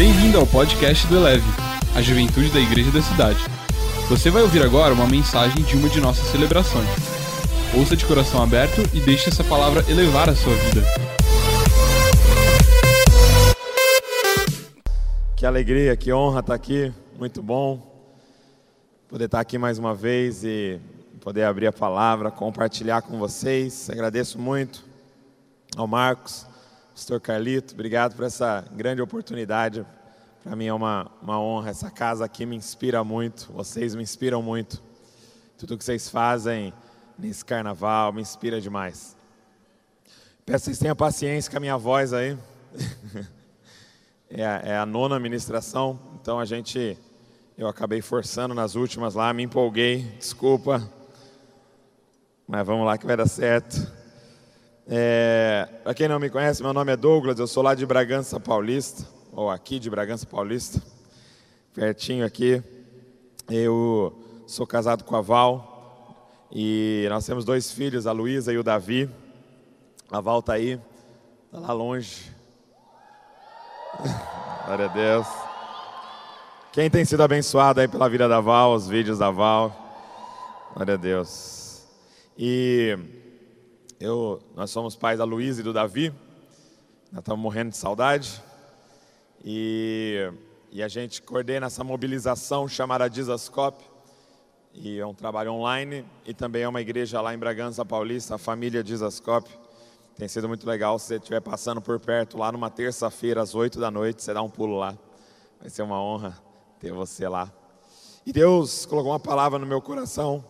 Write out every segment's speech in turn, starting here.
Bem-vindo ao podcast do Eleve, a juventude da igreja da cidade. Você vai ouvir agora uma mensagem de uma de nossas celebrações. Ouça de coração aberto e deixe essa palavra elevar a sua vida. Que alegria, que honra estar aqui, muito bom poder estar aqui mais uma vez e poder abrir a palavra, compartilhar com vocês. Agradeço muito ao Marcos, pastor Carlito, obrigado por essa grande oportunidade. Para mim é uma, uma honra, essa casa aqui me inspira muito, vocês me inspiram muito. Tudo que vocês fazem nesse carnaval me inspira demais. Peço que vocês tenham paciência com a minha voz aí. é, a, é a nona ministração, então a gente eu acabei forçando nas últimas lá, me empolguei, desculpa. Mas vamos lá que vai dar certo. É, Para quem não me conhece, meu nome é Douglas, eu sou lá de Bragança Paulista, ou aqui de Bragança Paulista, pertinho aqui. Eu sou casado com a Val e nós temos dois filhos, a Luísa e o Davi. A Val está aí, está lá longe. Glória a Deus. Quem tem sido abençoado aí pela vida da Val, os vídeos da Val? Glória a Deus. E eu, nós somos pais da Luísa e do Davi. Nós estamos morrendo de saudade. E, e a gente coordena essa mobilização chamada Dizascope. E é um trabalho online e também é uma igreja lá em Bragança Paulista, a família Dizascope. Tem sido muito legal se você estiver passando por perto lá numa terça-feira às oito da noite, você dá um pulo lá. Vai ser uma honra ter você lá. E Deus colocou uma palavra no meu coração.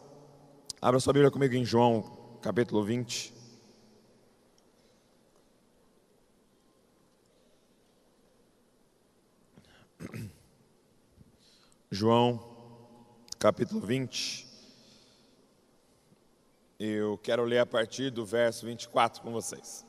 Abra sua Bíblia comigo em João, capítulo 20. João, capítulo 20. Eu quero ler a partir do verso 24 com vocês.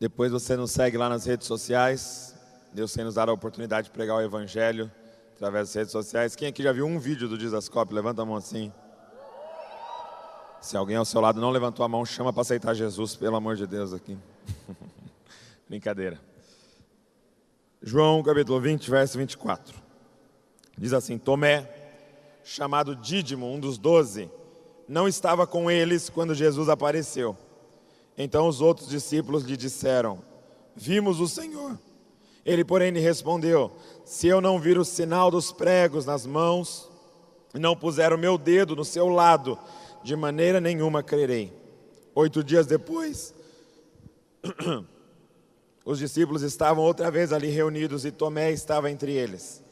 Depois você nos segue lá nas redes sociais. Deus tem nos dado a oportunidade de pregar o Evangelho através das redes sociais. Quem aqui já viu um vídeo do Dizascope? Levanta a mão assim. Se alguém ao seu lado não levantou a mão, chama para aceitar Jesus, pelo amor de Deus aqui. Brincadeira. João capítulo 20, verso 24. Diz assim: Tomé, chamado Dídimo, um dos doze, não estava com eles quando Jesus apareceu. Então os outros discípulos lhe disseram: Vimos o Senhor. Ele, porém, lhe respondeu: Se eu não vir o sinal dos pregos nas mãos, e não puser o meu dedo no seu lado, de maneira nenhuma crerei. Oito dias depois, os discípulos estavam outra vez ali reunidos e Tomé estava entre eles.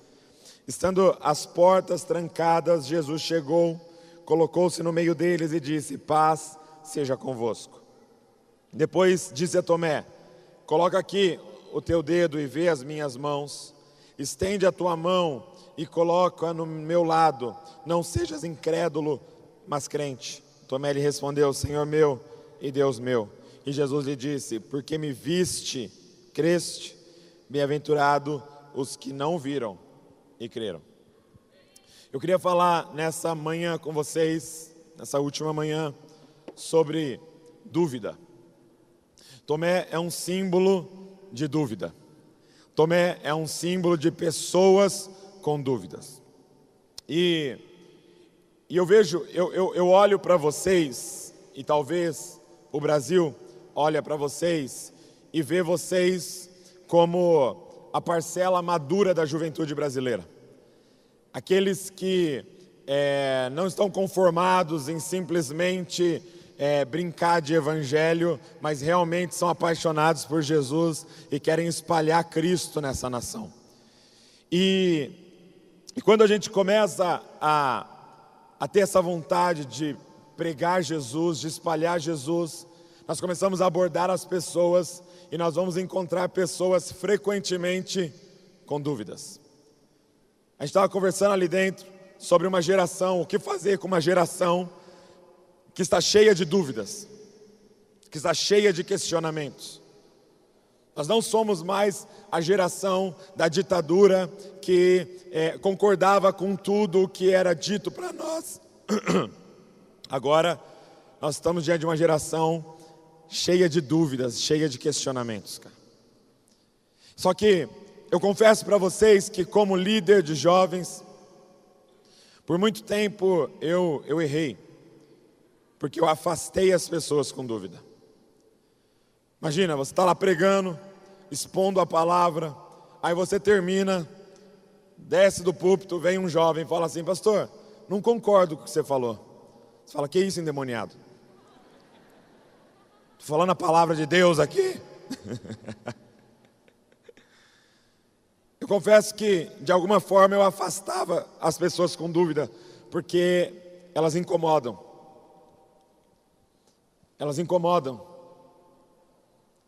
Estando as portas trancadas, Jesus chegou, colocou-se no meio deles e disse: Paz seja convosco. Depois disse a Tomé: Coloca aqui o teu dedo e vê as minhas mãos. Estende a tua mão e coloca no meu lado. Não sejas incrédulo, mas crente. Tomé lhe respondeu: Senhor meu e Deus meu. E Jesus lhe disse: Porque me viste, creste, bem-aventurado os que não viram e creram. Eu queria falar nessa manhã com vocês, nessa última manhã, sobre dúvida. Tomé é um símbolo de dúvida. Tomé é um símbolo de pessoas com dúvidas. E, e eu vejo, eu, eu, eu olho para vocês, e talvez o Brasil olha para vocês e vê vocês como a parcela madura da juventude brasileira. Aqueles que é, não estão conformados em simplesmente é, brincar de evangelho, mas realmente são apaixonados por Jesus e querem espalhar Cristo nessa nação. E, e quando a gente começa a, a ter essa vontade de pregar Jesus, de espalhar Jesus, nós começamos a abordar as pessoas e nós vamos encontrar pessoas frequentemente com dúvidas. A gente estava conversando ali dentro sobre uma geração, o que fazer com uma geração que está cheia de dúvidas, que está cheia de questionamentos. Nós não somos mais a geração da ditadura que é, concordava com tudo o que era dito para nós. Agora, nós estamos diante de uma geração cheia de dúvidas, cheia de questionamentos, cara. Só que eu confesso para vocês que, como líder de jovens, por muito tempo eu, eu errei, porque eu afastei as pessoas com dúvida. Imagina, você está lá pregando, expondo a palavra, aí você termina, desce do púlpito, vem um jovem e fala assim: Pastor, não concordo com o que você falou. Você fala: Que isso, endemoniado? Estou falando a palavra de Deus aqui. eu confesso que, de alguma forma, eu afastava as pessoas com dúvida, porque elas incomodam. Elas incomodam.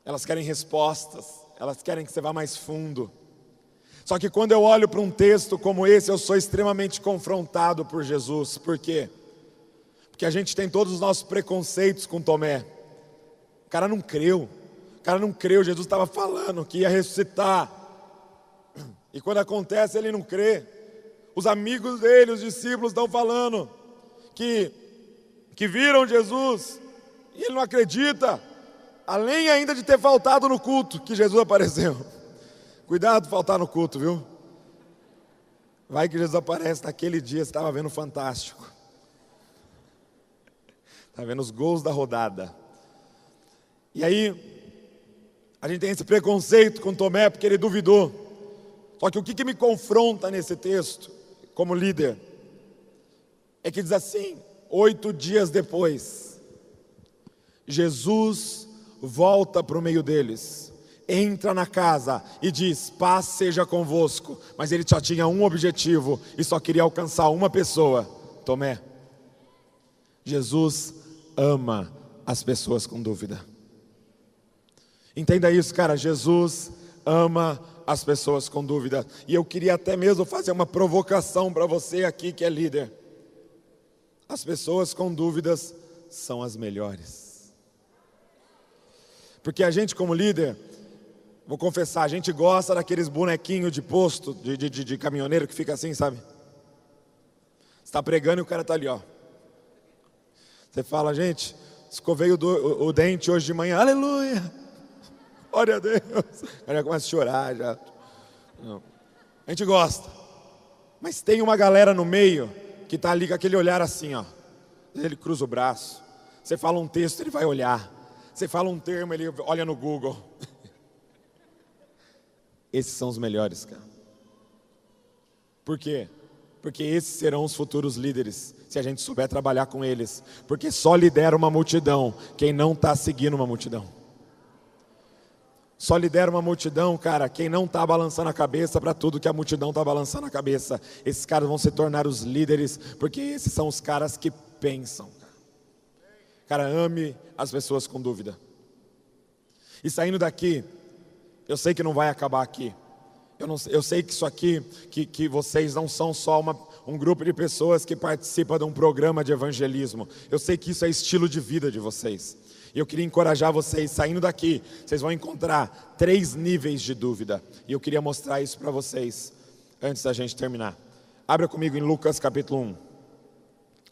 Elas querem respostas, elas querem que você vá mais fundo. Só que quando eu olho para um texto como esse, eu sou extremamente confrontado por Jesus. Por quê? Porque a gente tem todos os nossos preconceitos com Tomé. O cara não creu. O cara não creu. Jesus estava falando que ia ressuscitar. E quando acontece, ele não crê. Os amigos dele, os discípulos, estão falando que, que viram Jesus e ele não acredita. Além ainda de ter faltado no culto que Jesus apareceu. Cuidado faltar no culto, viu? Vai que Jesus aparece naquele dia, você estava vendo fantástico. Está vendo os gols da rodada. E aí, a gente tem esse preconceito com Tomé porque ele duvidou. Só que o que, que me confronta nesse texto, como líder, é que diz assim: oito dias depois, Jesus volta para o meio deles entra na casa e diz: Paz seja convosco. Mas ele só tinha um objetivo e só queria alcançar uma pessoa: Tomé. Jesus ama as pessoas com dúvida. Entenda isso, cara. Jesus ama as pessoas com dúvida. E eu queria até mesmo fazer uma provocação para você aqui que é líder. As pessoas com dúvidas são as melhores. Porque a gente, como líder, Vou confessar, a gente gosta daqueles bonequinhos de posto, de, de, de, de caminhoneiro que fica assim, sabe? Está pregando e o cara está ali, ó. Você fala, gente, escovei o, do, o, o, dente hoje de manhã, aleluia, glória a Deus. Cara já começa a chorar, já. Não. A gente gosta. Mas tem uma galera no meio que está ali com aquele olhar assim, ó. Ele cruza o braço. Você fala um texto, ele vai olhar. Você fala um termo, ele olha no Google. Esses são os melhores, cara. Por quê? Porque esses serão os futuros líderes, se a gente souber trabalhar com eles. Porque só lidera uma multidão quem não está seguindo uma multidão. Só lidera uma multidão, cara, quem não está balançando a cabeça para tudo que a multidão está balançando a cabeça. Esses caras vão se tornar os líderes, porque esses são os caras que pensam. Cara, ame as pessoas com dúvida. E saindo daqui, eu sei que não vai acabar aqui. Eu, não, eu sei que isso aqui, que, que vocês não são só uma, um grupo de pessoas que participa de um programa de evangelismo. Eu sei que isso é estilo de vida de vocês. E eu queria encorajar vocês, saindo daqui, vocês vão encontrar três níveis de dúvida. E eu queria mostrar isso para vocês antes da gente terminar. Abra comigo em Lucas capítulo 1.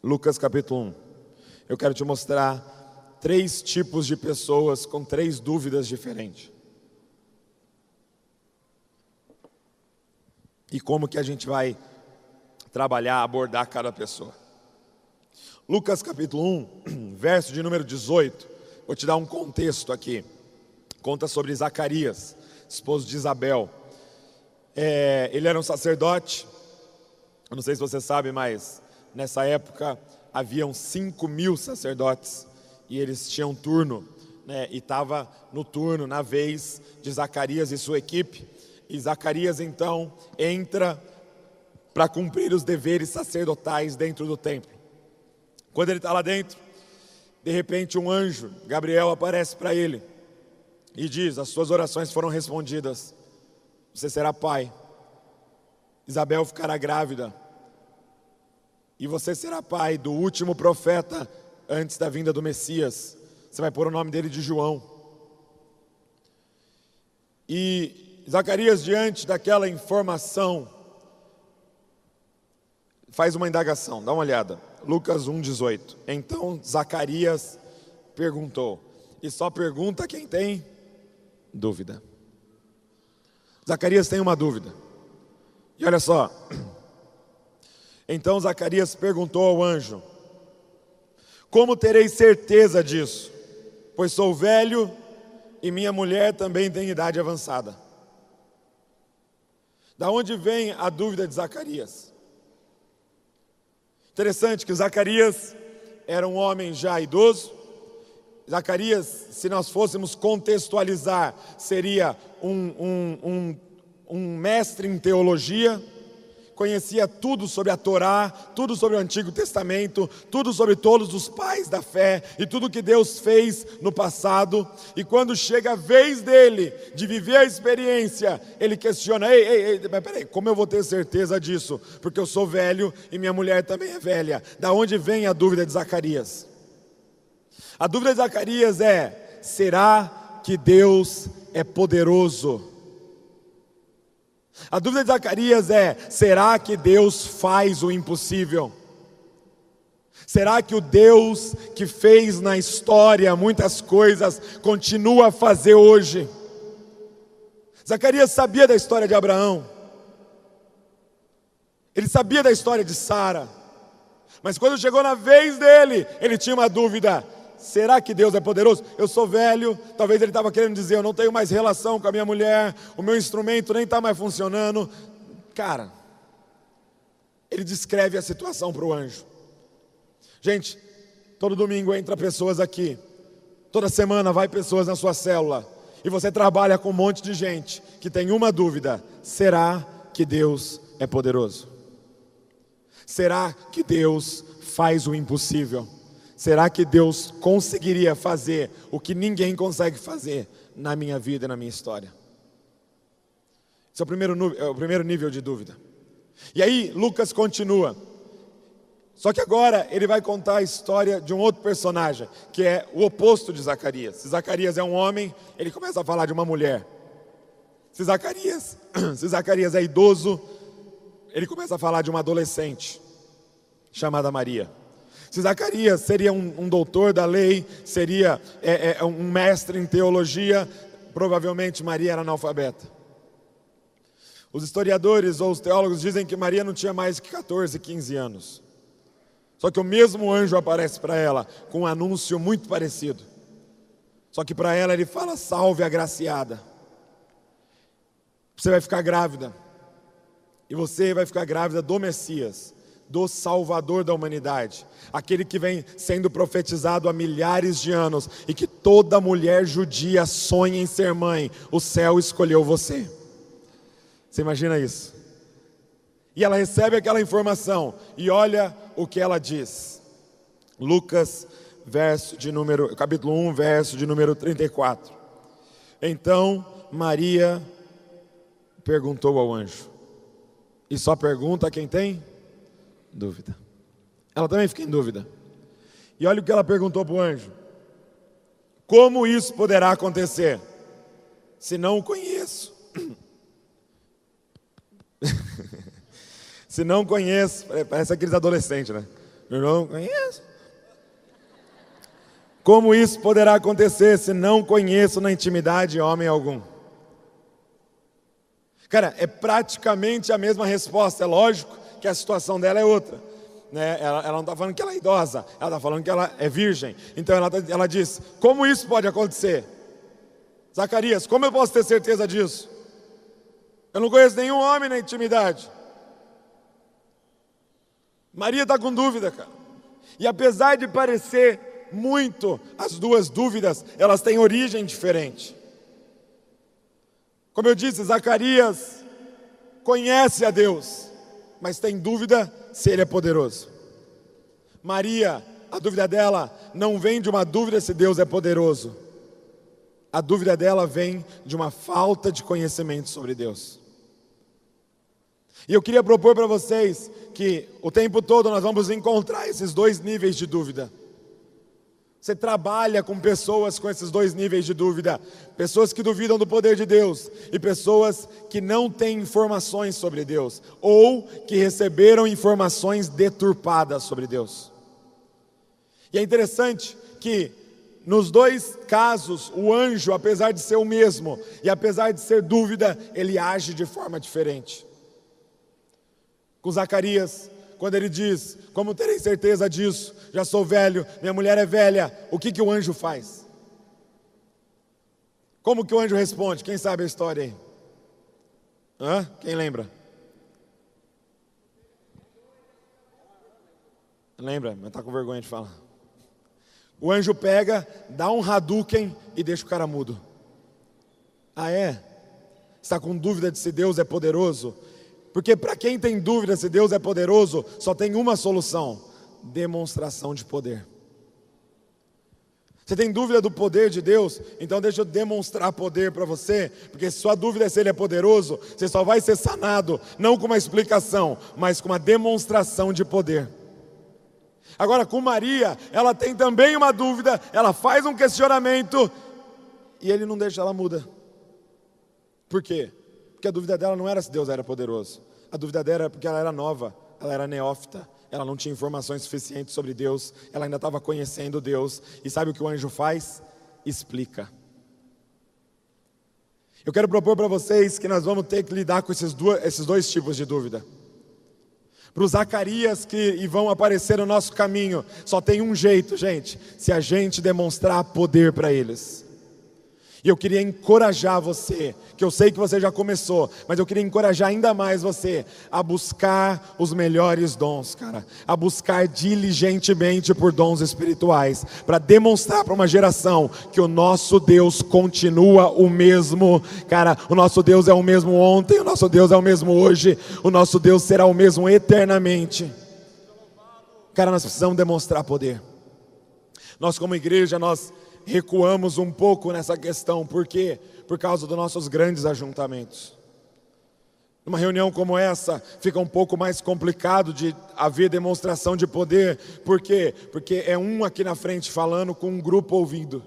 Lucas capítulo 1. Eu quero te mostrar três tipos de pessoas com três dúvidas diferentes. e como que a gente vai trabalhar, abordar cada pessoa. Lucas capítulo 1, verso de número 18, vou te dar um contexto aqui. Conta sobre Zacarias, esposo de Isabel. É, ele era um sacerdote, eu não sei se você sabe, mas nessa época haviam 5 mil sacerdotes e eles tinham turno, né, e estava no turno, na vez de Zacarias e sua equipe. E Zacarias então entra para cumprir os deveres sacerdotais dentro do templo. Quando ele está lá dentro, de repente um anjo, Gabriel, aparece para ele e diz: As suas orações foram respondidas, você será pai. Isabel ficará grávida, e você será pai do último profeta antes da vinda do Messias. Você vai pôr o nome dele de João. E Zacarias, diante daquela informação, faz uma indagação, dá uma olhada. Lucas 1,18. Então Zacarias perguntou, e só pergunta quem tem dúvida. Zacarias tem uma dúvida. E olha só. Então Zacarias perguntou ao anjo: Como terei certeza disso? Pois sou velho e minha mulher também tem idade avançada. Da onde vem a dúvida de Zacarias? Interessante que Zacarias era um homem já idoso. Zacarias, se nós fôssemos contextualizar, seria um, um, um, um mestre em teologia conhecia tudo sobre a Torá, tudo sobre o Antigo Testamento, tudo sobre todos os pais da fé e tudo que Deus fez no passado. E quando chega a vez dele de viver a experiência, ele questiona: ei, ei, ei, mas peraí, como eu vou ter certeza disso? Porque eu sou velho e minha mulher também é velha. Da onde vem a dúvida de Zacarias? A dúvida de Zacarias é: será que Deus é poderoso? A dúvida de Zacarias é: será que Deus faz o impossível? Será que o Deus que fez na história muitas coisas continua a fazer hoje? Zacarias sabia da história de Abraão, ele sabia da história de Sara, mas quando chegou na vez dele, ele tinha uma dúvida: Será que Deus é poderoso? Eu sou velho, talvez ele estava querendo dizer: eu não tenho mais relação com a minha mulher, o meu instrumento nem está mais funcionando. Cara, ele descreve a situação para o anjo. Gente, todo domingo entra pessoas aqui, toda semana vai pessoas na sua célula, e você trabalha com um monte de gente que tem uma dúvida: será que Deus é poderoso? Será que Deus faz o impossível? Será que Deus conseguiria fazer o que ninguém consegue fazer na minha vida e na minha história? Esse é o primeiro, é o primeiro nível de dúvida. E aí, Lucas continua. Só que agora ele vai contar a história de um outro personagem, que é o oposto de Zacarias. Se Zacarias é um homem, ele começa a falar de uma mulher. Se Zacarias, se Zacarias é idoso, ele começa a falar de uma adolescente chamada Maria. Se Zacarias seria um, um doutor da lei, seria é, é, um mestre em teologia, provavelmente Maria era analfabeta. Os historiadores ou os teólogos dizem que Maria não tinha mais que 14, 15 anos. Só que o mesmo anjo aparece para ela com um anúncio muito parecido. Só que para ela ele fala: Salve agraciada. Você vai ficar grávida. E você vai ficar grávida do Messias do Salvador da humanidade, aquele que vem sendo profetizado há milhares de anos e que toda mulher judia sonha em ser mãe, o céu escolheu você. Você imagina isso? E ela recebe aquela informação e olha o que ela diz. Lucas, verso de número, capítulo 1, verso de número 34. Então Maria perguntou ao anjo. E só pergunta quem tem? Dúvida. Ela também fica em dúvida. E olha o que ela perguntou para o anjo: Como isso poderá acontecer? Se não o conheço. se não conheço, parece aqueles adolescentes, né? Eu não conheço. Como isso poderá acontecer se não conheço na intimidade homem algum? Cara, é praticamente a mesma resposta, é lógico que a situação dela é outra. Né? Ela, ela não está falando que ela é idosa, ela está falando que ela é virgem. Então ela, tá, ela diz: Como isso pode acontecer? Zacarias, como eu posso ter certeza disso? Eu não conheço nenhum homem na intimidade. Maria está com dúvida, cara. E apesar de parecer muito as duas dúvidas, elas têm origem diferente. Como eu disse, Zacarias conhece a Deus mas tem dúvida se Ele é poderoso. Maria, a dúvida dela não vem de uma dúvida se Deus é poderoso. A dúvida dela vem de uma falta de conhecimento sobre Deus. E eu queria propor para vocês que o tempo todo nós vamos encontrar esses dois níveis de dúvida. Você trabalha com pessoas com esses dois níveis de dúvida: pessoas que duvidam do poder de Deus e pessoas que não têm informações sobre Deus ou que receberam informações deturpadas sobre Deus. E é interessante que nos dois casos, o anjo, apesar de ser o mesmo e apesar de ser dúvida, ele age de forma diferente. Com Zacarias, quando ele diz: Como terei certeza disso? Já sou velho, minha mulher é velha. O que, que o anjo faz? Como que o anjo responde? Quem sabe a história aí? Hã? Quem lembra? Lembra, mas está com vergonha de falar. O anjo pega, dá um Hadouken e deixa o cara mudo. Ah, é? Está com dúvida de se Deus é poderoso? Porque para quem tem dúvida se Deus é poderoso, só tem uma solução: demonstração de poder. Você tem dúvida do poder de Deus? Então deixa eu demonstrar poder para você, porque se sua dúvida é se Ele é poderoso, você só vai ser sanado, não com uma explicação, mas com uma demonstração de poder. Agora, com Maria, ela tem também uma dúvida, ela faz um questionamento e ele não deixa ela muda. Por quê? Porque a dúvida dela não era se Deus era poderoso, a dúvida dela era porque ela era nova, ela era neófita, ela não tinha informações suficientes sobre Deus, ela ainda estava conhecendo Deus. E sabe o que o anjo faz? Explica. Eu quero propor para vocês que nós vamos ter que lidar com esses, dois, esses dois tipos de dúvida para os Zacarias que vão aparecer no nosso caminho, só tem um jeito, gente, se a gente demonstrar poder para eles. E eu queria encorajar você, que eu sei que você já começou, mas eu queria encorajar ainda mais você a buscar os melhores dons, cara, a buscar diligentemente por dons espirituais, para demonstrar para uma geração que o nosso Deus continua o mesmo, cara, o nosso Deus é o mesmo ontem, o nosso Deus é o mesmo hoje, o nosso Deus será o mesmo eternamente. Cara, nós precisamos demonstrar poder. Nós, como igreja, nós recuamos um pouco nessa questão, por quê? Por causa dos nossos grandes ajuntamentos. Numa reunião como essa, fica um pouco mais complicado de haver demonstração de poder, por quê? Porque é um aqui na frente falando com um grupo ouvindo.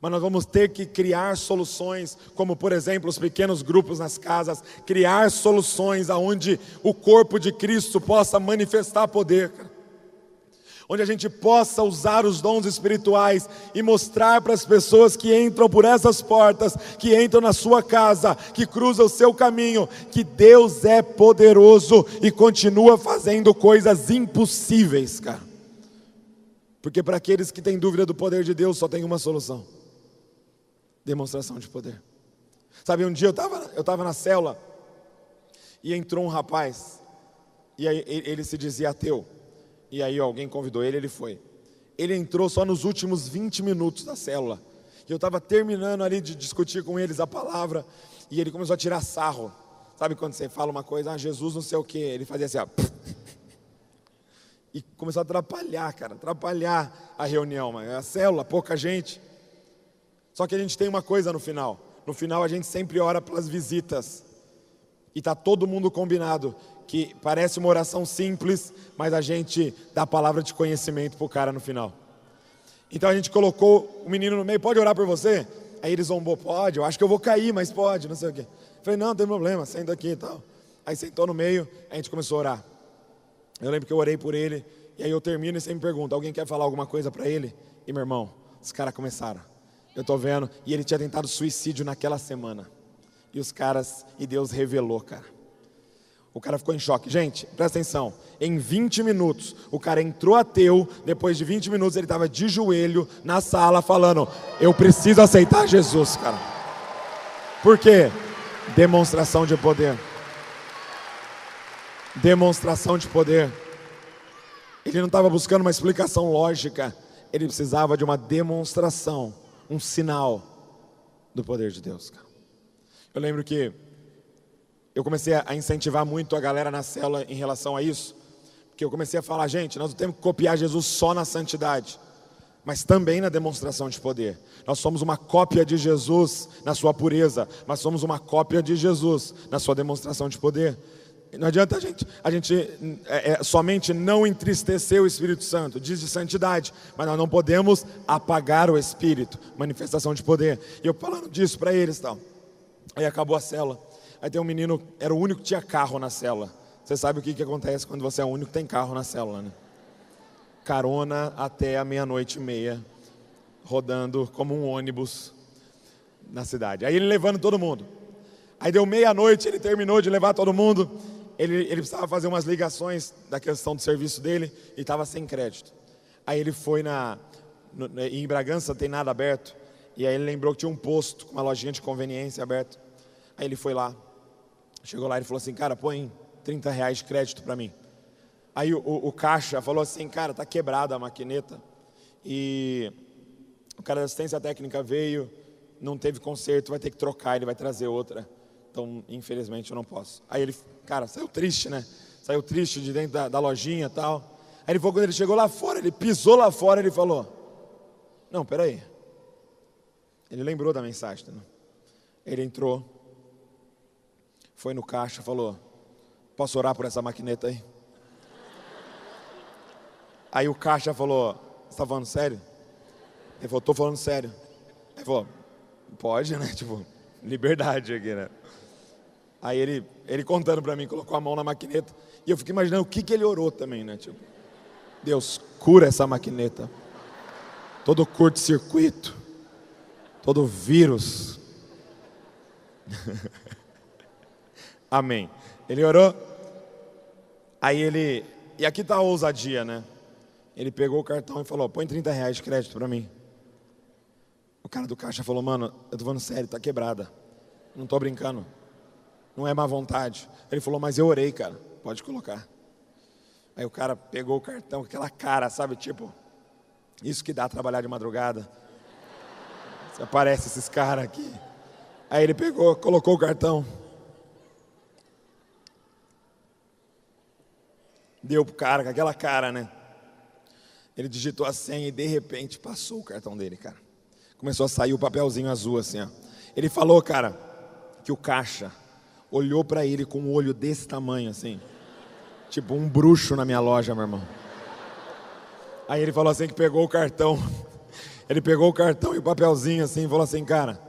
Mas nós vamos ter que criar soluções, como por exemplo os pequenos grupos nas casas, criar soluções aonde o corpo de Cristo possa manifestar poder onde a gente possa usar os dons espirituais e mostrar para as pessoas que entram por essas portas, que entram na sua casa, que cruzam o seu caminho, que Deus é poderoso e continua fazendo coisas impossíveis, cara. Porque para aqueles que têm dúvida do poder de Deus, só tem uma solução: demonstração de poder. Sabe, um dia eu estava eu tava na célula e entrou um rapaz, e ele se dizia ateu. E aí alguém convidou ele, ele foi. Ele entrou só nos últimos 20 minutos da célula. E eu estava terminando ali de discutir com eles a palavra. E ele começou a tirar sarro. Sabe quando você fala uma coisa, ah, Jesus não sei o que, ele fazia assim, ó. E começou a atrapalhar, cara, atrapalhar a reunião, a célula, pouca gente. Só que a gente tem uma coisa no final. No final a gente sempre ora pelas visitas. E está todo mundo combinado que parece uma oração simples, mas a gente dá palavra de conhecimento para o cara no final. Então a gente colocou o menino no meio, pode orar por você? Aí ele zombou, pode, eu acho que eu vou cair, mas pode, não sei o quê. falei, não, não tem problema, senta aqui e tal. Aí sentou no meio, a gente começou a orar. Eu lembro que eu orei por ele, e aí eu termino e você me pergunta, alguém quer falar alguma coisa para ele? E meu irmão, os caras começaram. Eu estou vendo, e ele tinha tentado suicídio naquela semana. E os caras, e Deus revelou, cara. O cara ficou em choque. Gente, presta atenção. Em 20 minutos, o cara entrou ateu. Depois de 20 minutos, ele estava de joelho na sala falando: Eu preciso aceitar Jesus, cara. Por quê? Demonstração de poder. Demonstração de poder. Ele não estava buscando uma explicação lógica. Ele precisava de uma demonstração, um sinal do poder de Deus. Cara. Eu lembro que eu comecei a incentivar muito a galera na célula em relação a isso, porque eu comecei a falar, gente, nós não temos que copiar Jesus só na santidade, mas também na demonstração de poder. Nós somos uma cópia de Jesus na sua pureza, mas somos uma cópia de Jesus na sua demonstração de poder. Não adianta a gente, a gente é, é, somente não entristecer o Espírito Santo, diz de santidade, mas nós não podemos apagar o Espírito, manifestação de poder. E eu falando disso para eles, tal. Aí acabou a célula. Aí tem um menino, era o único que tinha carro na célula. Você sabe o que, que acontece quando você é o único que tem carro na célula, né? carona até a meia-noite e meia, rodando como um ônibus na cidade. Aí ele levando todo mundo. Aí deu meia-noite, ele terminou de levar todo mundo. Ele, ele precisava fazer umas ligações da questão do serviço dele e estava sem crédito. Aí ele foi na. No, em Bragança tem nada aberto. E aí ele lembrou que tinha um posto com uma lojinha de conveniência aberto. Aí ele foi lá. Chegou lá e falou assim: Cara, põe 30 reais de crédito para mim. Aí o, o, o, caixa falou assim: Cara, tá quebrada a maquineta. E o cara da assistência técnica veio, não teve conserto, vai ter que trocar, ele vai trazer outra. Então, infelizmente, eu não posso. Aí ele, cara, saiu triste, né? Saiu triste de dentro da, da lojinha e tal. Aí ele falou, quando ele chegou lá fora, ele pisou lá fora, ele falou: Não, peraí. Ele lembrou da mensagem. Né? Ele entrou, foi no caixa, falou: Posso orar por essa maquineta aí? Aí o caixa falou: Você está falando sério? Ele falou: Estou falando sério. Ele falou: Pode, né? Tipo, liberdade aqui, né? Aí ele, ele contando para mim, colocou a mão na maquineta. E eu fiquei imaginando o que, que ele orou também, né? Tipo, Deus, cura essa maquineta. Todo curto-circuito. Todo vírus. Amém. Ele orou. Aí ele. E aqui está a ousadia, né? Ele pegou o cartão e falou: põe 30 reais de crédito para mim. O cara do caixa falou: mano, eu tô falando sério, tá quebrada. Não tô brincando não é má vontade. Ele falou, mas eu orei, cara, pode colocar. Aí o cara pegou o cartão com aquela cara, sabe, tipo, isso que dá trabalhar de madrugada. Aparece esses caras aqui. Aí ele pegou, colocou o cartão. Deu pro cara com aquela cara, né? Ele digitou a senha e de repente passou o cartão dele, cara. Começou a sair o papelzinho azul assim, ó. Ele falou, cara, que o caixa olhou para ele com um olho desse tamanho, assim. Tipo um bruxo na minha loja, meu irmão. Aí ele falou assim que pegou o cartão. Ele pegou o cartão e o papelzinho assim e falou assim, cara,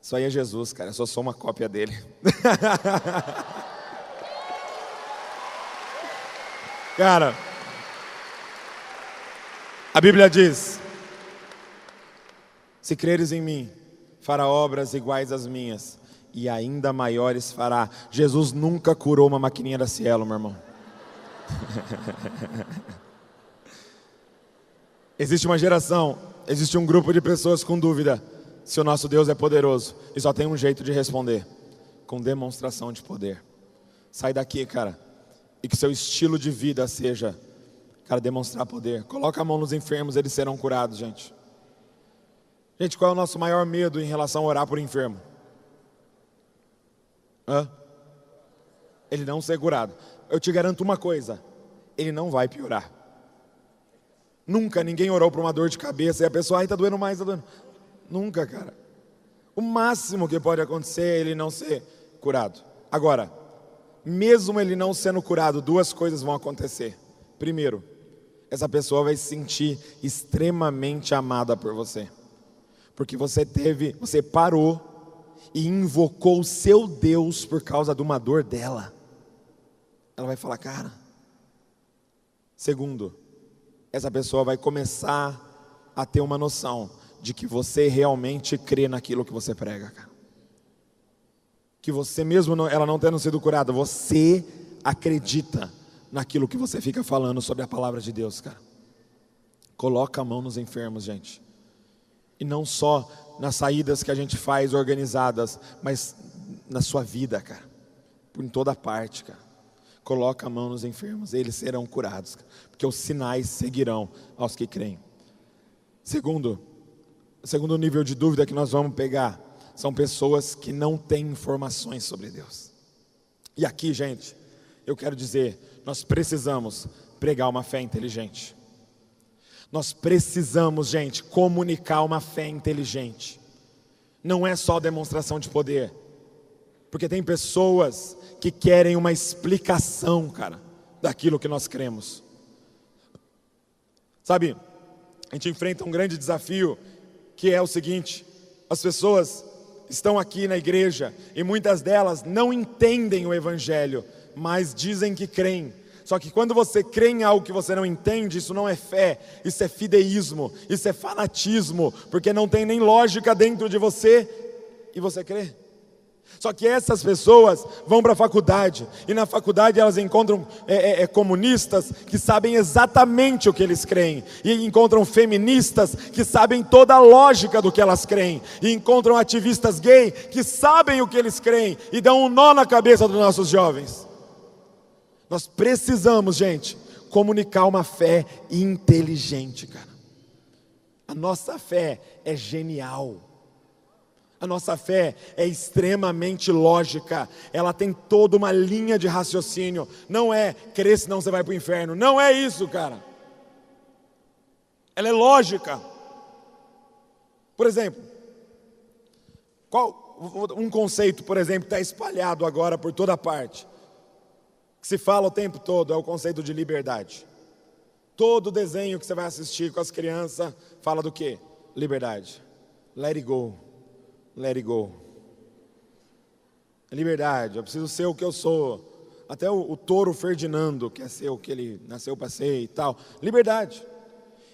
isso aí é Jesus, cara, eu só sou uma cópia dele. cara, a Bíblia diz: se creres em mim, fará obras iguais às minhas e ainda maiores fará. Jesus nunca curou uma maquininha da Cielo, meu irmão. existe uma geração, existe um grupo de pessoas com dúvida se o nosso Deus é poderoso e só tem um jeito de responder: com demonstração de poder. Sai daqui, cara, e que seu estilo de vida seja, cara, demonstrar poder. Coloca a mão nos enfermos, eles serão curados, gente. Gente, qual é o nosso maior medo em relação a orar por enfermo? Hã? Ele não ser curado. Eu te garanto uma coisa: ele não vai piorar. Nunca ninguém orou por uma dor de cabeça e a pessoa, ai, está doendo mais, está doendo. Nunca, cara. O máximo que pode acontecer é ele não ser curado. Agora, mesmo ele não sendo curado, duas coisas vão acontecer. Primeiro, essa pessoa vai se sentir extremamente amada por você. Porque você teve, você parou e invocou o seu Deus por causa de uma dor dela, ela vai falar, cara. Segundo, essa pessoa vai começar a ter uma noção de que você realmente crê naquilo que você prega, cara. Que você mesmo, não, ela não tendo sido curada, você acredita naquilo que você fica falando sobre a palavra de Deus, cara. Coloca a mão nos enfermos, gente. E não só nas saídas que a gente faz organizadas, mas na sua vida, cara. Por toda parte, cara. Coloca a mão nos enfermos, eles serão curados, porque os sinais seguirão aos que creem. Segundo, segundo nível de dúvida que nós vamos pegar, são pessoas que não têm informações sobre Deus. E aqui, gente, eu quero dizer, nós precisamos pregar uma fé inteligente. Nós precisamos, gente, comunicar uma fé inteligente. Não é só demonstração de poder. Porque tem pessoas que querem uma explicação, cara, daquilo que nós cremos. Sabe, a gente enfrenta um grande desafio, que é o seguinte: as pessoas estão aqui na igreja e muitas delas não entendem o Evangelho, mas dizem que creem, Só que quando você crê em algo que você não entende, isso não é fé, isso é fideísmo, isso é fanatismo, porque não tem nem lógica dentro de você e você crê. Só que essas pessoas vão para a faculdade, e na faculdade elas encontram é, é, é, comunistas que sabem exatamente o que eles creem, e encontram feministas que sabem toda a lógica do que elas creem, e encontram ativistas gay que sabem o que eles creem, e dão um nó na cabeça dos nossos jovens. Nós precisamos, gente, comunicar uma fé inteligente, cara. A nossa fé é genial. A nossa fé é extremamente lógica, ela tem toda uma linha de raciocínio. Não é crer senão você vai para o inferno. Não é isso, cara. Ela é lógica. Por exemplo, qual um conceito, por exemplo, está espalhado agora por toda parte que se fala o tempo todo é o conceito de liberdade. Todo desenho que você vai assistir com as crianças fala do que? Liberdade. Let it go. Let it go. Liberdade. Eu preciso ser o que eu sou. Até o, o touro Ferdinando quer ser o que ele nasceu para ser e tal. Liberdade.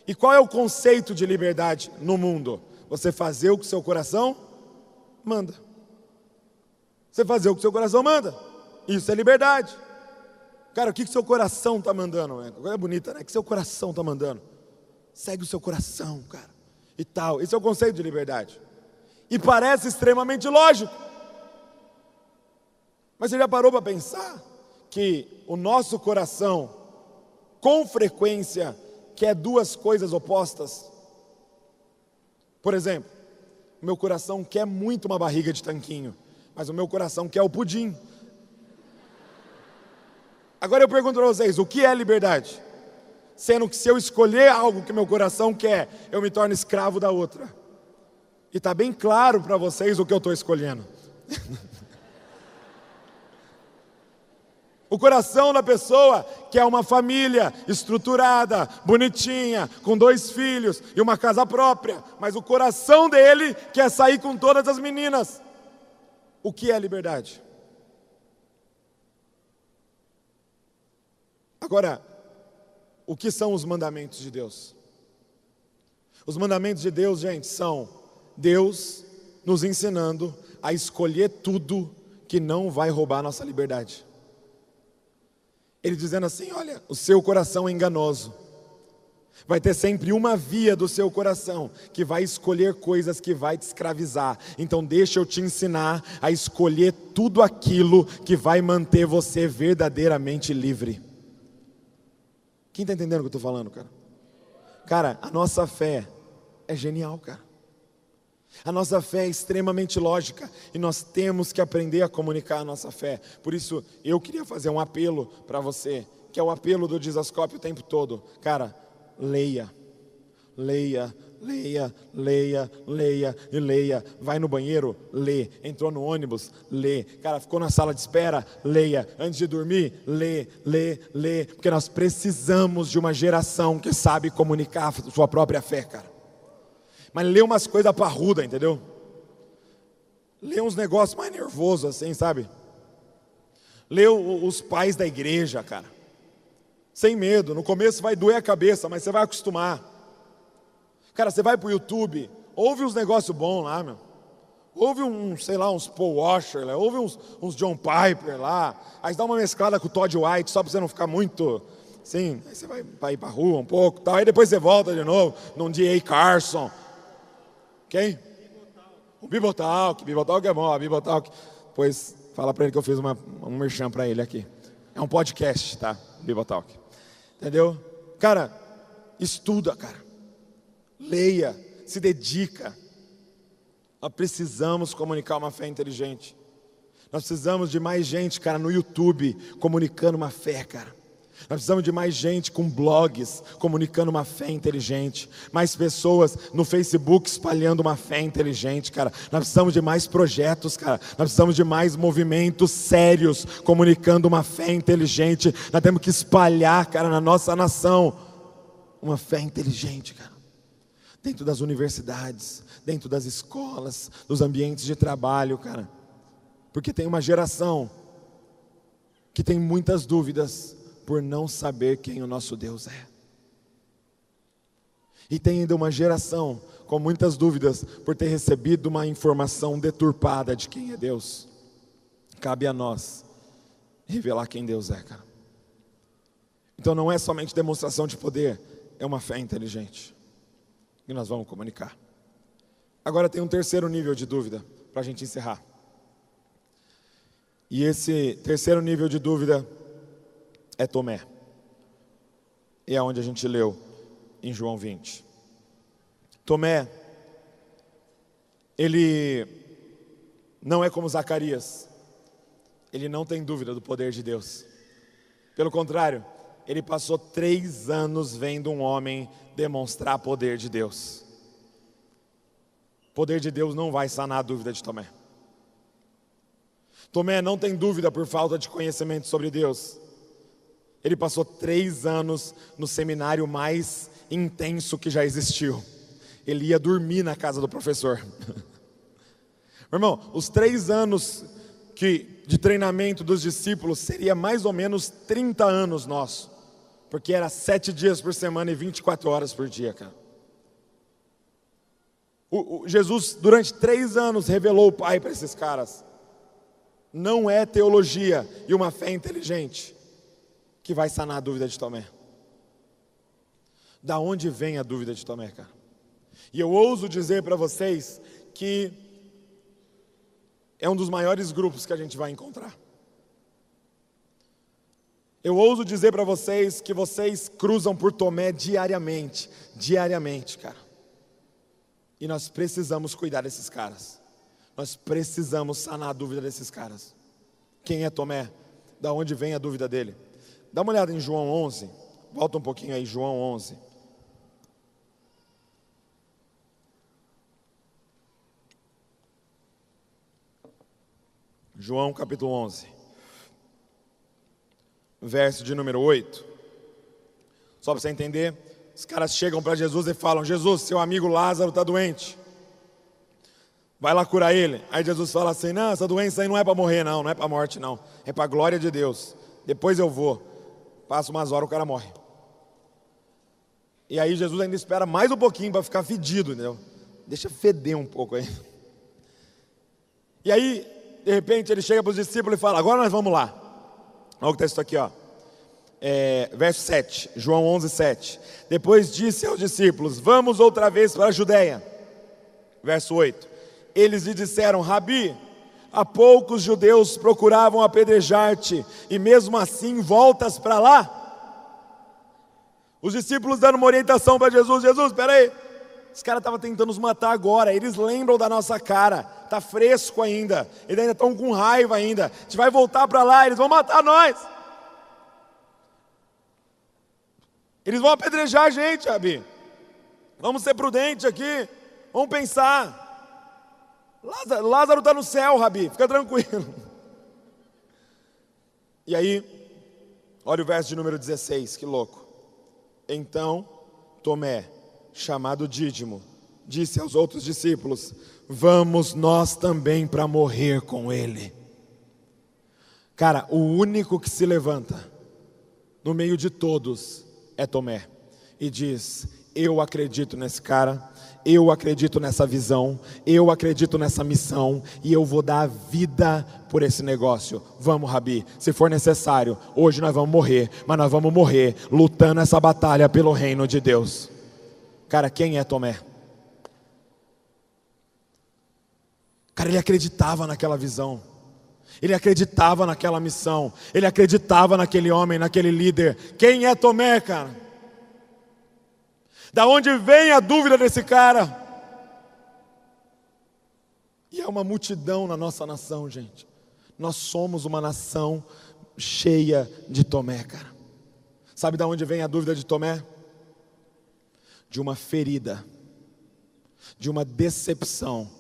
E qual é o conceito de liberdade no mundo? Você fazer o que seu coração manda. Você fazer o que seu coração manda. Isso é liberdade. Cara, o que, que seu coração está mandando? É coisa bonita, né? O que seu coração está mandando? Segue o seu coração, cara. E tal. Esse é o conceito de liberdade. E parece extremamente lógico. Mas você já parou para pensar que o nosso coração, com frequência, quer duas coisas opostas? Por exemplo, o meu coração quer muito uma barriga de tanquinho, mas o meu coração quer o pudim. Agora eu pergunto para vocês: o que é liberdade? Sendo que se eu escolher algo que meu coração quer, eu me torno escravo da outra. E está bem claro para vocês o que eu estou escolhendo. O coração da pessoa quer uma família estruturada, bonitinha, com dois filhos e uma casa própria, mas o coração dele quer sair com todas as meninas. O que é liberdade? Agora, o que são os mandamentos de Deus? Os mandamentos de Deus, gente, são Deus nos ensinando a escolher tudo que não vai roubar nossa liberdade. Ele dizendo assim: olha, o seu coração é enganoso. Vai ter sempre uma via do seu coração que vai escolher coisas que vai te escravizar. Então deixa eu te ensinar a escolher tudo aquilo que vai manter você verdadeiramente livre. Quem está entendendo o que eu estou falando, cara? Cara, a nossa fé é genial, cara. A nossa fé é extremamente lógica e nós temos que aprender a comunicar a nossa fé. Por isso, eu queria fazer um apelo para você, que é o apelo do Dizascope o tempo todo. Cara, leia, leia, leia, leia, leia e leia. Vai no banheiro, lê. Entrou no ônibus, lê. Cara, ficou na sala de espera, leia. Antes de dormir, lê, lê, lê. Porque nós precisamos de uma geração que sabe comunicar sua própria fé, cara. Mas lê umas coisas parruda, entendeu? Lê uns negócios mais nervosos assim, sabe? Lê os pais da igreja, cara. Sem medo. No começo vai doer a cabeça, mas você vai acostumar. Cara, você vai para o YouTube, ouve uns negócios bons lá, meu. Ouve um, sei lá, uns Paul Washer, ouve uns, uns John Piper lá. Aí dá uma mesclada com o Todd White, só para você não ficar muito. Sim, aí você vai para ir rua um pouco tal. Aí depois você volta de novo num D.A. Carson. Quem? O Bibotalk. Bibotalk é bom, a Bibotalk. Pois fala para ele que eu fiz uma, um merchan para ele aqui. É um podcast, tá? Bibotalk. Entendeu? Cara, estuda, cara leia, se dedica. Nós precisamos comunicar uma fé inteligente. Nós precisamos de mais gente, cara, no YouTube comunicando uma fé, cara. Nós precisamos de mais gente com blogs comunicando uma fé inteligente, mais pessoas no Facebook espalhando uma fé inteligente, cara. Nós precisamos de mais projetos, cara. Nós precisamos de mais movimentos sérios comunicando uma fé inteligente. Nós temos que espalhar, cara, na nossa nação uma fé inteligente, cara dentro das universidades, dentro das escolas, dos ambientes de trabalho, cara. Porque tem uma geração que tem muitas dúvidas por não saber quem o nosso Deus é. E tem ainda uma geração com muitas dúvidas por ter recebido uma informação deturpada de quem é Deus. Cabe a nós revelar quem Deus é, cara. Então não é somente demonstração de poder, é uma fé inteligente. E nós vamos comunicar. Agora tem um terceiro nível de dúvida para a gente encerrar. E esse terceiro nível de dúvida é Tomé. E é onde a gente leu em João 20. Tomé, ele não é como Zacarias, ele não tem dúvida do poder de Deus. Pelo contrário, ele passou três anos vendo um homem demonstrar poder de Deus. Poder de Deus não vai sanar a dúvida de Tomé. Tomé não tem dúvida por falta de conhecimento sobre Deus. Ele passou três anos no seminário mais intenso que já existiu. Ele ia dormir na casa do professor. irmão, os três anos que, de treinamento dos discípulos seria mais ou menos 30 anos nosso, porque era sete dias por semana e 24 horas por dia, cara. O, o, Jesus, durante três anos, revelou o Pai para esses caras. Não é teologia e uma fé inteligente que vai sanar a dúvida de Tomé. Da onde vem a dúvida de Tomé, cara? E eu ouso dizer para vocês que é um dos maiores grupos que a gente vai encontrar. Eu ouso dizer para vocês que vocês cruzam por Tomé diariamente, diariamente, cara. E nós precisamos cuidar desses caras. Nós precisamos sanar a dúvida desses caras. Quem é Tomé? Da onde vem a dúvida dele? Dá uma olhada em João 11. Volta um pouquinho aí, João 11. João capítulo 11, verso de número 8. Só para você entender, os caras chegam para Jesus e falam: Jesus, seu amigo Lázaro está doente. Vai lá curar ele. Aí Jesus fala assim: Não, essa doença aí não é para morrer, não, não é para morte, não. É para a glória de Deus. Depois eu vou. Passa umas horas, o cara morre. E aí Jesus ainda espera mais um pouquinho para ficar fedido, entendeu? Deixa feder um pouco aí. E aí, de repente, ele chega para os discípulos e fala: Agora nós vamos lá. Olha o que está isso aqui, ó. É, verso 7, João 11, 7. Depois disse aos discípulos: Vamos outra vez para a Judéia. Verso 8. Eles lhe disseram: Rabi, há poucos judeus procuravam apedrejar-te, e mesmo assim voltas para lá? Os discípulos dando uma orientação para Jesus: Jesus, espera aí, os caras estavam tentando nos matar agora, eles lembram da nossa cara, tá fresco ainda, eles ainda estão com raiva ainda. A gente vai voltar para lá, eles vão matar nós. Eles vão apedrejar a gente, Rabi. Vamos ser prudentes aqui, vamos pensar. Lázaro está no céu, Rabi, fica tranquilo. E aí, olha o verso de número 16, que louco. Então, Tomé, chamado Dídimo, disse aos outros discípulos: Vamos nós também para morrer com ele. Cara, o único que se levanta no meio de todos é Tomé e diz: Eu acredito nesse cara, eu acredito nessa visão, eu acredito nessa missão e eu vou dar vida por esse negócio. Vamos, Rabi, se for necessário, hoje nós vamos morrer, mas nós vamos morrer lutando essa batalha pelo reino de Deus. Cara, quem é Tomé? Cara, ele acreditava naquela visão. Ele acreditava naquela missão. Ele acreditava naquele homem, naquele líder. Quem é Tomé, cara? Da onde vem a dúvida desse cara? E é uma multidão na nossa nação, gente. Nós somos uma nação cheia de Tomé, cara. Sabe da onde vem a dúvida de Tomé? De uma ferida, de uma decepção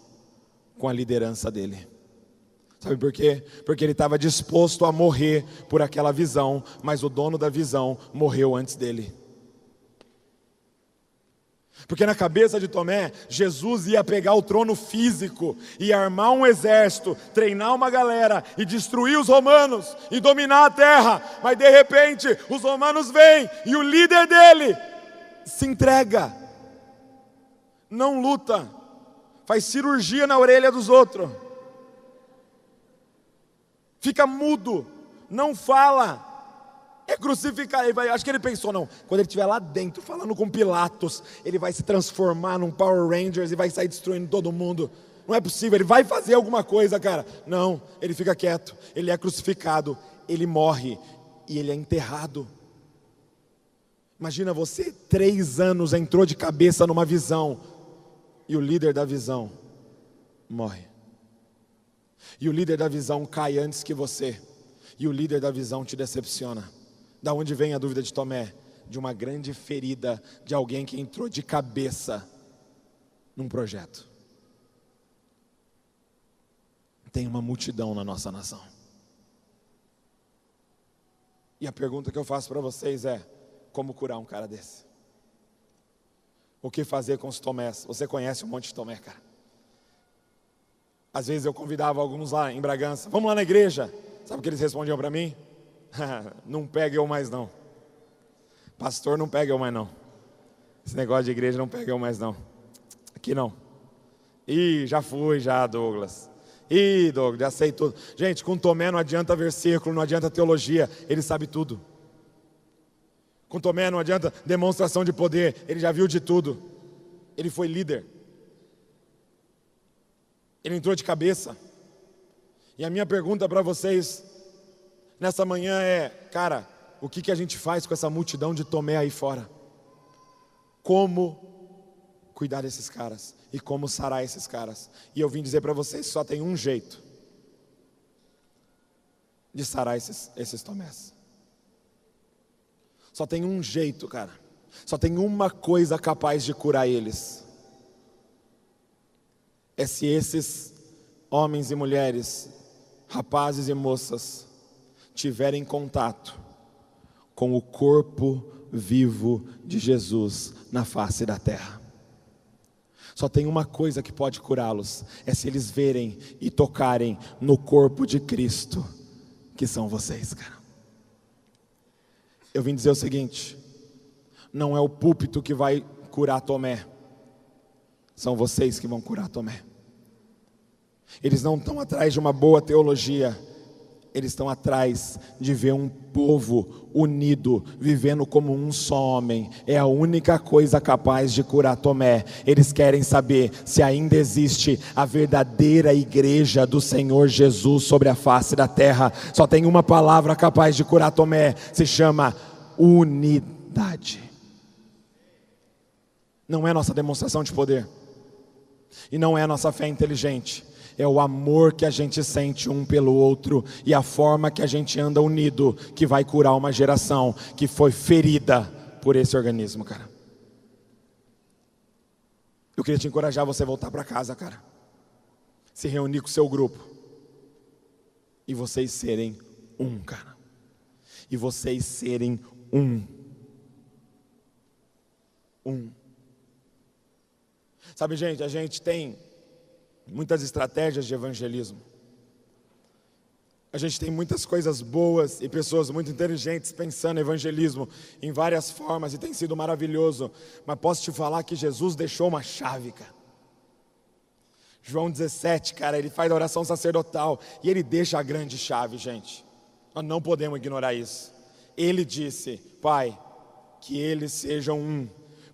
com a liderança dele. Sabe por quê? Porque ele estava disposto a morrer por aquela visão, mas o dono da visão morreu antes dele. Porque na cabeça de Tomé, Jesus ia pegar o trono físico e armar um exército, treinar uma galera e destruir os romanos e dominar a terra. Mas de repente, os romanos vêm e o líder dele se entrega, não luta, faz cirurgia na orelha dos outros, fica mudo, não fala é crucificar. Ele vai, acho que ele pensou, não, quando ele estiver lá dentro falando com Pilatos, ele vai se transformar num Power Rangers e vai sair destruindo todo mundo. Não é possível, ele vai fazer alguma coisa, cara. Não, ele fica quieto, ele é crucificado, ele morre e ele é enterrado. Imagina você, três anos, entrou de cabeça numa visão e o líder da visão morre. E o líder da visão cai antes que você. E o líder da visão te decepciona. Da onde vem a dúvida de Tomé? De uma grande ferida de alguém que entrou de cabeça num projeto. Tem uma multidão na nossa nação. E a pergunta que eu faço para vocês é: como curar um cara desse? O que fazer com os Tomés? Você conhece um monte de Tomé, cara. Às vezes eu convidava alguns lá em Bragança, vamos lá na igreja. Sabe o que eles respondiam para mim? não pega eu mais não. Pastor, não pega eu mais não. Esse negócio de igreja não pega eu mais não. Aqui não. Ih, já fui já, Douglas. Ih, Douglas, já sei tudo. Gente, com Tomé não adianta versículo, não adianta teologia, ele sabe tudo. Com Tomé não adianta demonstração de poder, ele já viu de tudo. Ele foi líder. Ele entrou de cabeça. E a minha pergunta para vocês nessa manhã é, cara, o que, que a gente faz com essa multidão de Tomé aí fora? Como cuidar desses caras e como sarar esses caras? E eu vim dizer para vocês: só tem um jeito de sarar esses, esses Tomés. Só tem um jeito, cara. Só tem uma coisa capaz de curar eles. É se esses homens e mulheres, rapazes e moças, tiverem contato com o corpo vivo de Jesus na face da terra. Só tem uma coisa que pode curá-los: é se eles verem e tocarem no corpo de Cristo, que são vocês, cara. Eu vim dizer o seguinte: não é o púlpito que vai curar Tomé, são vocês que vão curar Tomé. Eles não estão atrás de uma boa teologia, eles estão atrás de ver um povo unido, vivendo como um só homem. É a única coisa capaz de curar Tomé. Eles querem saber se ainda existe a verdadeira igreja do Senhor Jesus sobre a face da terra. Só tem uma palavra capaz de curar Tomé: se chama unidade. Não é nossa demonstração de poder, e não é nossa fé inteligente é o amor que a gente sente um pelo outro e a forma que a gente anda unido que vai curar uma geração que foi ferida por esse organismo, cara. Eu queria te encorajar a você voltar para casa, cara. Se reunir com o seu grupo. E vocês serem um, cara. E vocês serem um. Um. Sabe, gente, a gente tem muitas estratégias de evangelismo. A gente tem muitas coisas boas e pessoas muito inteligentes pensando evangelismo em várias formas e tem sido maravilhoso. Mas posso te falar que Jesus deixou uma chave, cara. João 17, cara, ele faz a oração sacerdotal e ele deixa a grande chave, gente. Nós não podemos ignorar isso. Ele disse: Pai, que eles sejam um,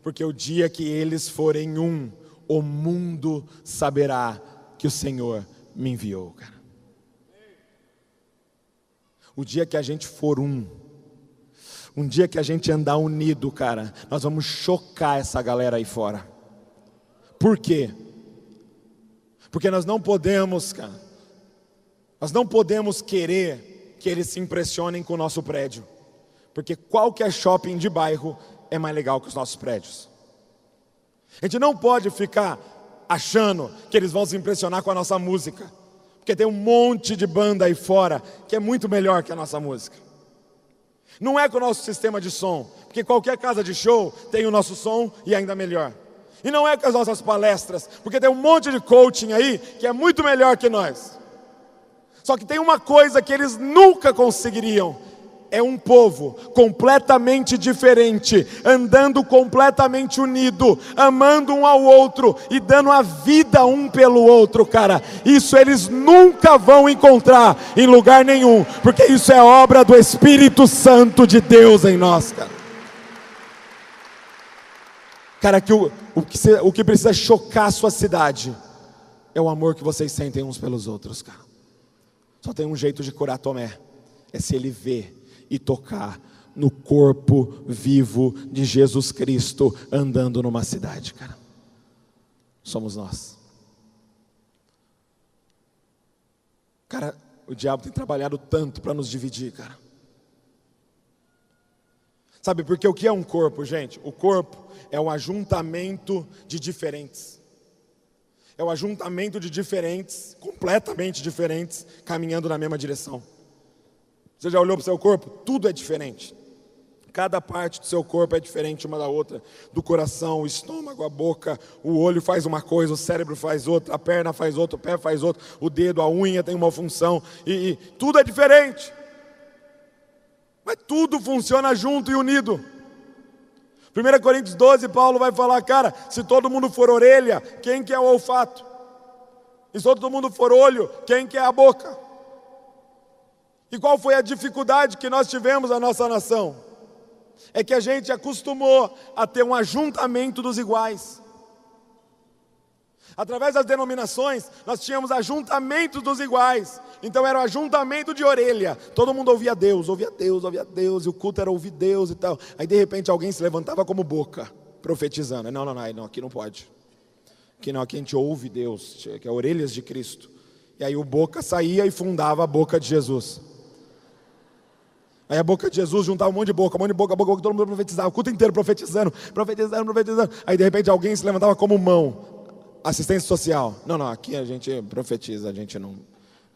porque o dia que eles forem um, o mundo saberá que o Senhor me enviou, cara. O dia que a gente for um, um dia que a gente andar unido, cara, nós vamos chocar essa galera aí fora. Por quê? Porque nós não podemos, cara, nós não podemos querer que eles se impressionem com o nosso prédio. Porque qualquer shopping de bairro é mais legal que os nossos prédios. A gente não pode ficar achando que eles vão se impressionar com a nossa música, porque tem um monte de banda aí fora que é muito melhor que a nossa música. Não é com o nosso sistema de som, porque qualquer casa de show tem o nosso som e ainda melhor. E não é com as nossas palestras, porque tem um monte de coaching aí que é muito melhor que nós. Só que tem uma coisa que eles nunca conseguiriam: é um povo completamente diferente, andando completamente unido, amando um ao outro e dando a vida um pelo outro, cara. Isso eles nunca vão encontrar em lugar nenhum, porque isso é obra do Espírito Santo de Deus em nós, cara. Cara, que o, o, que, o que precisa chocar a sua cidade é o amor que vocês sentem uns pelos outros, cara. Só tem um jeito de curar Tomé, é se ele ver e tocar no corpo vivo de Jesus Cristo andando numa cidade, cara. Somos nós. Cara, o diabo tem trabalhado tanto para nos dividir, cara. Sabe, porque o que é um corpo, gente? O corpo é um ajuntamento de diferentes. É o um ajuntamento de diferentes, completamente diferentes, caminhando na mesma direção. Você já olhou para o seu corpo? Tudo é diferente. Cada parte do seu corpo é diferente uma da outra. Do coração, o estômago, a boca, o olho faz uma coisa, o cérebro faz outra, a perna faz outra, o pé faz outra, o dedo, a unha tem uma função, e, e tudo é diferente. Mas tudo funciona junto e unido. 1 Coríntios 12, Paulo vai falar, cara, se todo mundo for orelha, quem que é o olfato? E se todo mundo for olho, quem que é a boca? E qual foi a dificuldade que nós tivemos na nossa nação? É que a gente acostumou a ter um ajuntamento dos iguais. Através das denominações, nós tínhamos ajuntamento dos iguais. Então era o ajuntamento de orelha. Todo mundo ouvia Deus, ouvia Deus, ouvia Deus, e o culto era ouvir Deus e tal. Aí de repente alguém se levantava como boca, profetizando. Não, não, não, não aqui não pode. Aqui não, aqui a gente ouve Deus, que é orelhas de Cristo. E aí o boca saía e fundava a boca de Jesus. Aí a boca de Jesus juntava um monte de boca, um monte de boca, boca, boca, todo mundo profetizava, o culto inteiro profetizando, profetizando, profetizando. Aí de repente alguém se levantava como mão, assistência social. Não, não, aqui a gente profetiza, a gente não.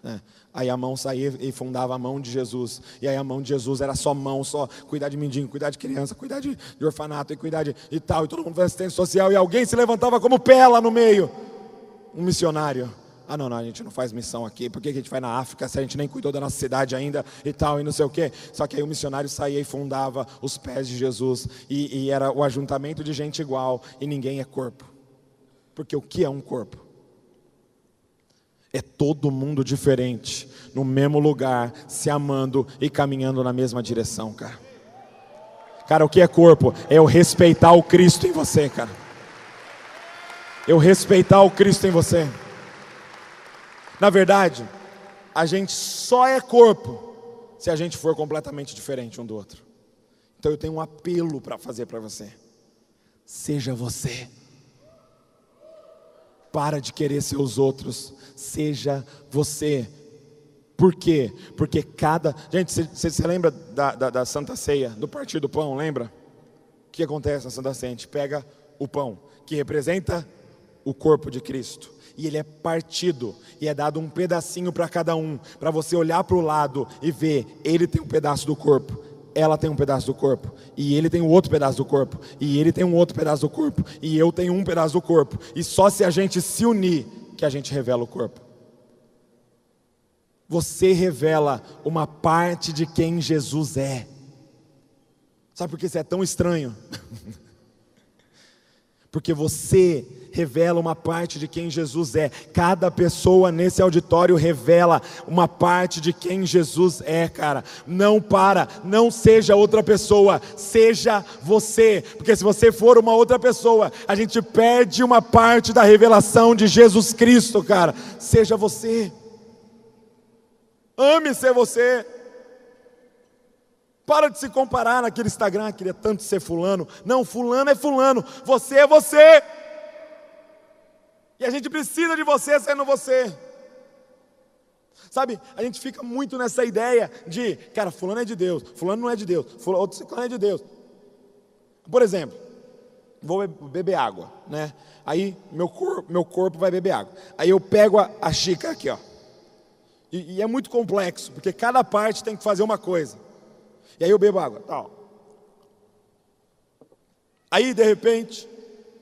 Né? Aí a mão saía e fundava a mão de Jesus. E aí a mão de Jesus era só mão, só cuidar de mendigo, cuidar de criança, cuidar de, de orfanato e cuidar de e tal. E todo mundo fazia assistência social. E alguém se levantava como pé lá no meio. Um missionário. Ah, não, não, a gente não faz missão aqui. Por que a gente vai na África se a gente nem cuidou da nossa cidade ainda e tal, e não sei o quê? Só que aí o missionário saía e fundava os pés de Jesus, e, e era o ajuntamento de gente igual, e ninguém é corpo. Porque o que é um corpo? É todo mundo diferente, no mesmo lugar, se amando e caminhando na mesma direção, cara. Cara, o que é corpo? É eu respeitar o Cristo em você, cara. Eu respeitar o Cristo em você. Na verdade, a gente só é corpo se a gente for completamente diferente um do outro. Então eu tenho um apelo para fazer para você. Seja você. Para de querer ser os outros. Seja você. Por quê? Porque cada. Gente, você, você lembra da, da, da, Santa Ceia, do Partido do Pão, lembra? O que acontece na Santa Ceia? A gente pega o pão, que representa o corpo de Cristo e ele é partido, e é dado um pedacinho para cada um, para você olhar para o lado e ver, ele tem um pedaço do corpo, ela tem um pedaço do corpo, e ele tem um outro pedaço do corpo, e ele tem um outro pedaço do corpo, e eu tenho um pedaço do corpo, e só se a gente se unir que a gente revela o corpo. Você revela uma parte de quem Jesus é. Sabe por que isso é tão estranho? Porque você revela uma parte de quem Jesus é. Cada pessoa nesse auditório revela uma parte de quem Jesus é, cara. Não para, não seja outra pessoa, seja você. Porque se você for uma outra pessoa, a gente perde uma parte da revelação de Jesus Cristo, cara. Seja você. Ame ser você. Para de se comparar naquele Instagram, queria tanto ser fulano. Não, fulano é fulano. Você é você. E a gente precisa de você sendo você. Sabe, a gente fica muito nessa ideia de, cara, fulano é de Deus, fulano não é de Deus, fulano, outro fulano é de Deus. Por exemplo, vou beber água, né? Aí meu corpo, meu corpo vai beber água. Aí eu pego a, a xícara aqui, ó. E, e, é muito complexo, porque cada parte tem que fazer uma coisa. E aí eu bebo água, tal. Aí de repente,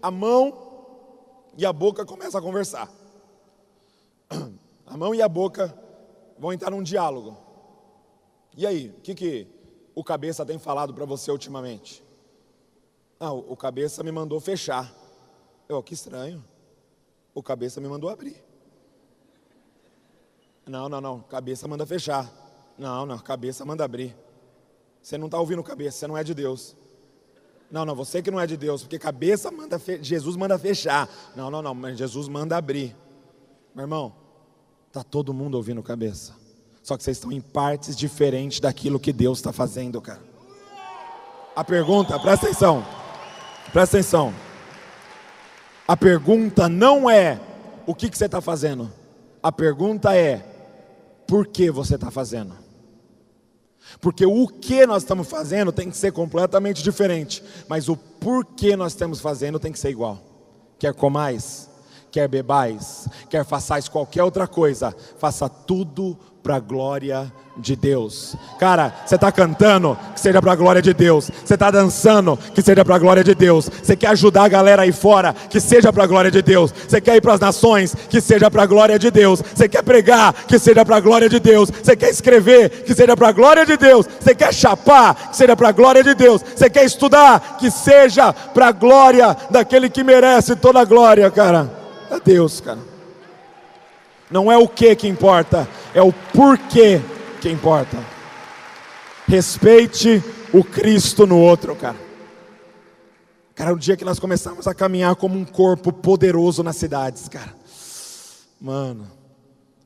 a mão e a boca começa a conversar. A mão e a boca vão entrar num diálogo. E aí, o que, que o cabeça tem falado para você ultimamente? Ah, o cabeça me mandou fechar. Eu, que estranho. O cabeça me mandou abrir. Não, não, não. Cabeça manda fechar. Não, não. Cabeça manda abrir. Você não está ouvindo cabeça, você não é de Deus. Não, não, você que não é de Deus, porque cabeça manda fe... Jesus manda fechar. Não, não, não, mas Jesus manda abrir. Meu irmão, tá todo mundo ouvindo cabeça. Só que vocês estão em partes diferentes daquilo que Deus está fazendo, cara. A pergunta, presta atenção. Presta atenção. A pergunta não é o que, que você está fazendo. A pergunta é por que você está fazendo. Porque o que nós estamos fazendo tem que ser completamente diferente, mas o porquê nós estamos fazendo tem que ser igual. Quer comais, quer bebais, quer façais qualquer outra coisa, faça tudo para a glória de Deus. Cara, você está cantando, que seja para a glória de Deus. Você está dançando, que seja para a glória de Deus. Você quer ajudar a galera aí fora, que seja para a glória de Deus. Você quer ir para as nações, que seja para a glória de Deus. Você quer pregar, que seja para a glória de Deus. Você quer escrever, que seja para a glória de Deus. Você quer chapar, que seja para a glória de Deus. Você quer estudar, que seja para a glória daquele que merece toda a glória, cara. É Deus, cara. Não é o que que importa, é o porquê que importa. Respeite o Cristo no outro, cara. Cara, o dia que nós começamos a caminhar como um corpo poderoso nas cidades, cara. Mano,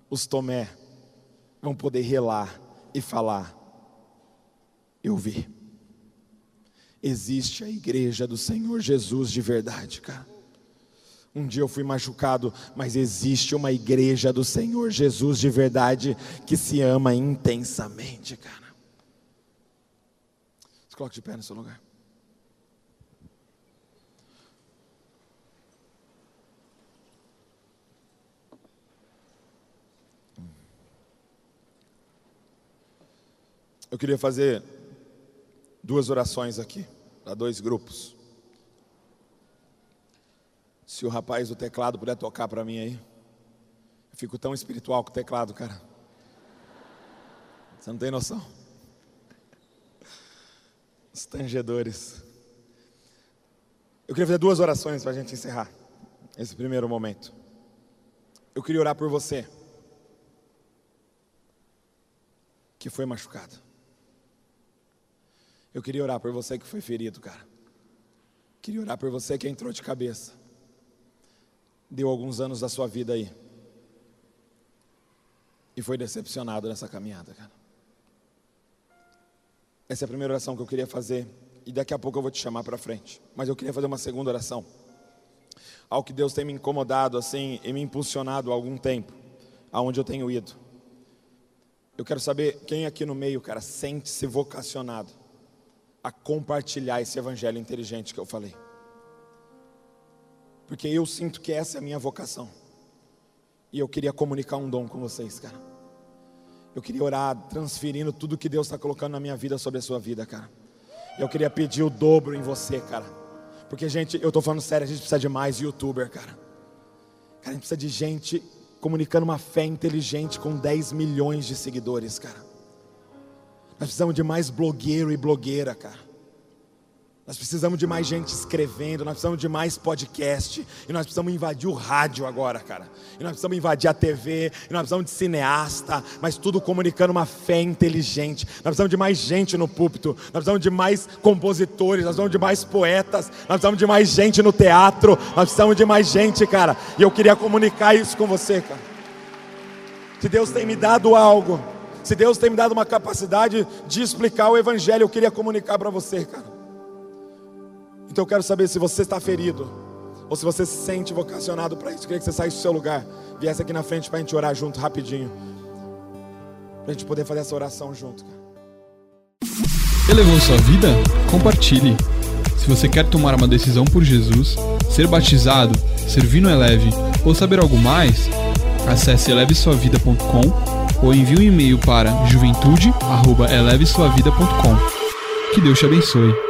os Tomé vão poder relar e falar: Eu vi. Existe a igreja do Senhor Jesus de verdade, cara. Um dia eu fui machucado, mas existe uma igreja do Senhor Jesus de verdade que se ama intensamente, cara. Se coloque de pé no seu lugar. Eu queria fazer duas orações aqui, para dois grupos. Se o rapaz do teclado puder tocar para mim aí. Eu fico tão espiritual com o teclado, cara. Você não tem noção. Os tangedores. Eu queria fazer duas orações para a gente encerrar esse primeiro momento. Eu queria orar por você que foi machucado. Eu queria orar por você que foi ferido, cara. Queria orar por você que entrou de cabeça deu alguns anos da sua vida aí e foi decepcionado nessa caminhada, cara. Essa é a primeira oração que eu queria fazer e daqui a pouco eu vou te chamar para frente. Mas eu queria fazer uma segunda oração. Algo que Deus tem me incomodado assim e me impulsionado há algum tempo, aonde eu tenho ido. Eu quero saber quem aqui no meio, cara, sente-se vocacionado a compartilhar esse evangelho inteligente que eu falei porque eu sinto que essa é a minha vocação. E eu queria comunicar um dom com vocês, cara. Eu queria orar, transferindo tudo que Deus está colocando na minha vida sobre a sua vida, cara. Eu queria pedir o dobro em você, cara. Porque, gente, eu estou falando sério, a gente precisa de mais youtuber, cara. Cara, a gente precisa de gente comunicando uma fé inteligente com 10 milhões de seguidores, cara. Nós precisamos de mais blogueiro e blogueira, cara. Nós precisamos de mais gente escrevendo, nós precisamos de mais podcast, e nós precisamos invadir o rádio agora, cara. E nós precisamos invadir a TV, e nós precisamos de cineasta, mas tudo comunicando uma fé inteligente. Nós precisamos de mais gente no púlpito, nós precisamos de mais compositores, nós precisamos de mais poetas, nós precisamos de mais gente no teatro, nós precisamos de mais gente, cara. E eu queria comunicar isso com você, cara. Se Deus tem me dado algo, se Deus tem me dado uma capacidade de explicar o Evangelho, eu queria comunicar para você, cara. Então eu quero saber se você está ferido ou se você se sente vocacionado para isso. Eu queria que você saísse do seu lugar, viesse aqui na frente para a gente orar junto rapidinho. Para a gente poder fazer essa oração junto. Elevou sua vida? Compartilhe. Se você quer tomar uma decisão por Jesus, ser batizado, servir no Eleve ou saber algo mais, acesse elevesuavida.com ou envie um e-mail para juventude@elevesuavida.com. Que Deus te abençoe.